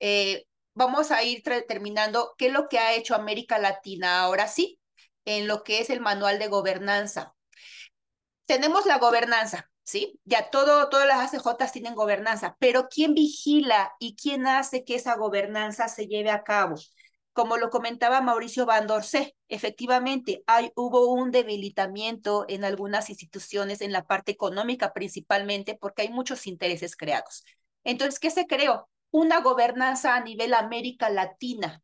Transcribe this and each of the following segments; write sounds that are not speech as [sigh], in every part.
eh, vamos a ir terminando qué es lo que ha hecho América Latina ahora sí, en lo que es el manual de gobernanza. Tenemos la gobernanza, ¿sí? Ya todo, todas las ACJ tienen gobernanza, pero ¿quién vigila y quién hace que esa gobernanza se lleve a cabo? Como lo comentaba Mauricio Van efectivamente hay, hubo un debilitamiento en algunas instituciones en la parte económica principalmente porque hay muchos intereses creados. Entonces, ¿qué se creó? Una gobernanza a nivel América Latina.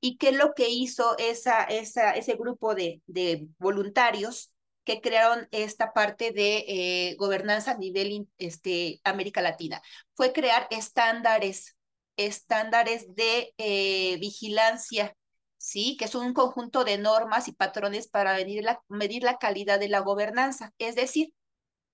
¿Y qué es lo que hizo esa, esa, ese grupo de, de voluntarios que crearon esta parte de eh, gobernanza a nivel este, América Latina? Fue crear estándares estándares de eh, vigilancia, ¿sí? Que es un conjunto de normas y patrones para medir la, medir la calidad de la gobernanza. Es decir,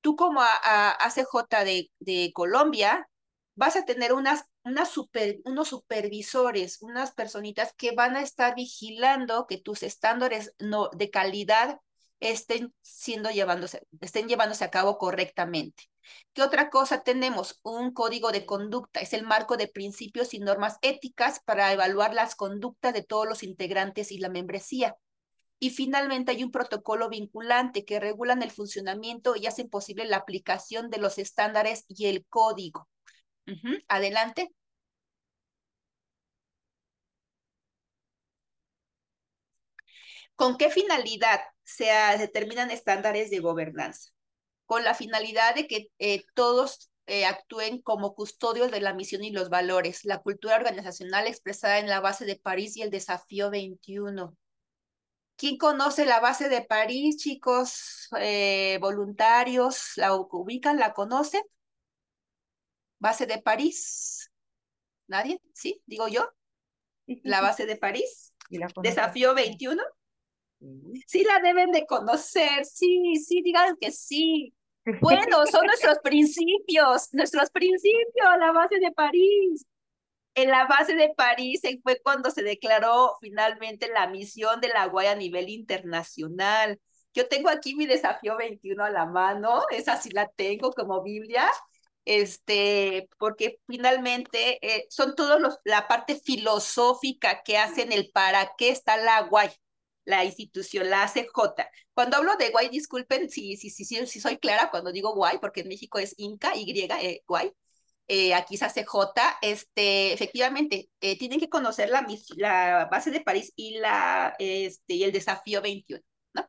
tú como a, ACJ de, de, Colombia vas a tener unas, unas super, unos supervisores, unas personitas que van a estar vigilando que tus estándares no, de calidad estén siendo llevándose, estén llevándose a cabo correctamente. ¿Qué otra cosa tenemos? Un código de conducta. Es el marco de principios y normas éticas para evaluar las conductas de todos los integrantes y la membresía. Y finalmente hay un protocolo vinculante que regulan el funcionamiento y hacen posible la aplicación de los estándares y el código. Adelante. ¿Con qué finalidad se determinan estándares de gobernanza? con la finalidad de que eh, todos eh, actúen como custodios de la misión y los valores, la cultura organizacional expresada en la base de París y el desafío 21. ¿Quién conoce la base de París, chicos? Eh, voluntarios, ¿la ubican? ¿La conocen? Base de París. ¿Nadie? ¿Sí? ¿Digo yo? La base de París. Desafío 21. Sí la deben de conocer, sí, sí, digan que sí. Bueno, son [laughs] nuestros principios, nuestros principios, la base de París. En la base de París fue cuando se declaró finalmente la misión de la Guaya a nivel internacional. Yo tengo aquí mi desafío 21 a la mano, esa sí la tengo como Biblia, este, porque finalmente eh, son todos los, la parte filosófica que hacen el para qué está la Guaya la institución, la ACJ. Cuando hablo de guay, disculpen si, si, si, si, soy clara cuando digo guay, porque en México es Inca, Y, eh, guay. Eh, aquí es ACJ, este, efectivamente, eh, tienen que conocer la, la base de París y, la, este, y el desafío 21, ¿no?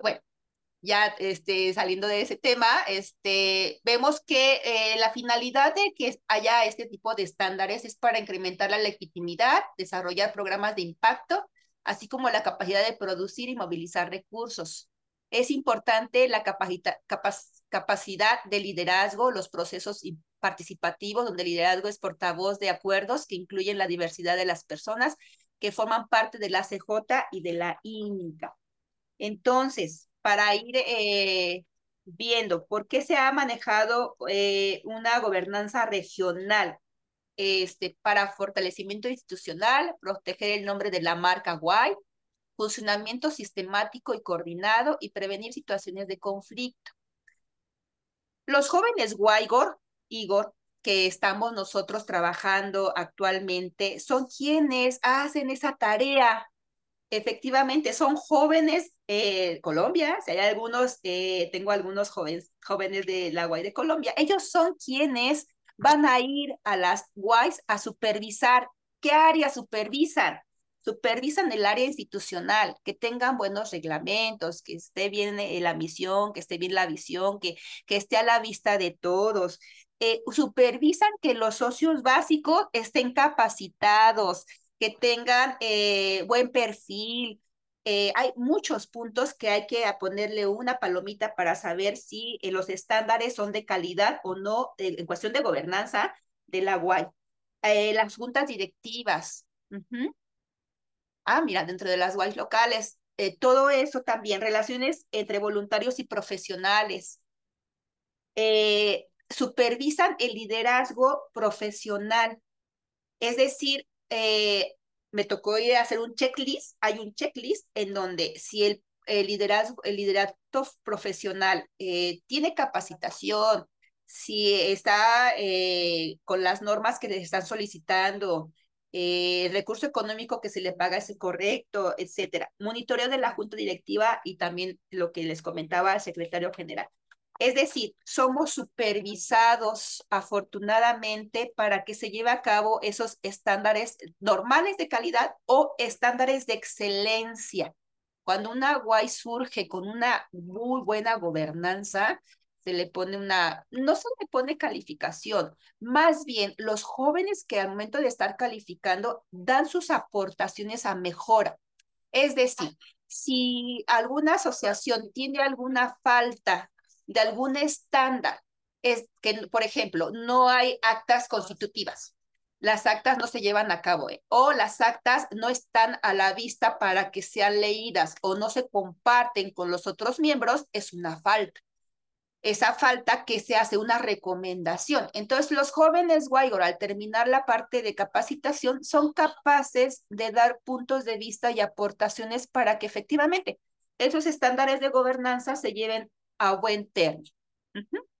Bueno, ya este, saliendo de ese tema, este, vemos que la finalidad de que haya este tipo de estándares es para incrementar la legitimidad, desarrollar programas de impacto, así como la capacidad de producir y movilizar recursos. Es importante la capacidad de liderazgo, los procesos participativos, donde el liderazgo es portavoz de acuerdos que incluyen la diversidad de las personas que forman parte de la CJ y de la INCA. Entonces, para ir eh, viendo por qué se ha manejado eh, una gobernanza regional este, para fortalecimiento institucional, proteger el nombre de la marca Guay, funcionamiento sistemático y coordinado y prevenir situaciones de conflicto. Los jóvenes Guaygor, Igor, que estamos nosotros trabajando actualmente, son quienes hacen esa tarea. Efectivamente, son jóvenes, eh, Colombia, si hay algunos, eh, tengo algunos jóvenes, jóvenes de la Guay de Colombia, ellos son quienes van a ir a las WISE a supervisar. ¿Qué área supervisan? Supervisan el área institucional, que tengan buenos reglamentos, que esté bien eh, la misión, que esté bien la visión, que, que esté a la vista de todos. Eh, supervisan que los socios básicos estén capacitados, que tengan eh, buen perfil, eh, hay muchos puntos que hay que ponerle una palomita para saber si eh, los estándares son de calidad o no en cuestión de gobernanza de la UAI. las juntas directivas. Ah, mira, dentro de las UAI locales, todo eso también, relaciones entre voluntarios y profesionales. supervisan el liderazgo profesional, es decir, me tocó ir a hacer un checklist. Hay un checklist en donde si el, el liderazgo, el liderato profesional eh, tiene capacitación, si está eh, con las normas que les están solicitando, eh, el recurso económico que se le paga es correcto, etcétera. Monitoreo de la junta directiva y también lo que les comentaba el secretario general. Es decir, somos supervisados afortunadamente para que se lleve a cabo esos estándares normales de calidad o estándares de excelencia. Cuando una UAI surge con una muy buena gobernanza, se le pone una, no se le pone calificación, más bien los jóvenes que al momento de estar calificando dan sus aportaciones a mejora. Es decir, si alguna asociación tiene alguna falta de algún estándar, es que, por ejemplo, no hay actas constitutivas, las actas no se llevan a cabo ¿eh? o las actas no están a la vista para que sean leídas o no se comparten con los otros miembros, es una falta. Esa falta que se hace una recomendación. Entonces, los jóvenes Guaygor, al terminar la parte de capacitación, son capaces de dar puntos de vista y aportaciones para que efectivamente esos estándares de gobernanza se lleven a buen término.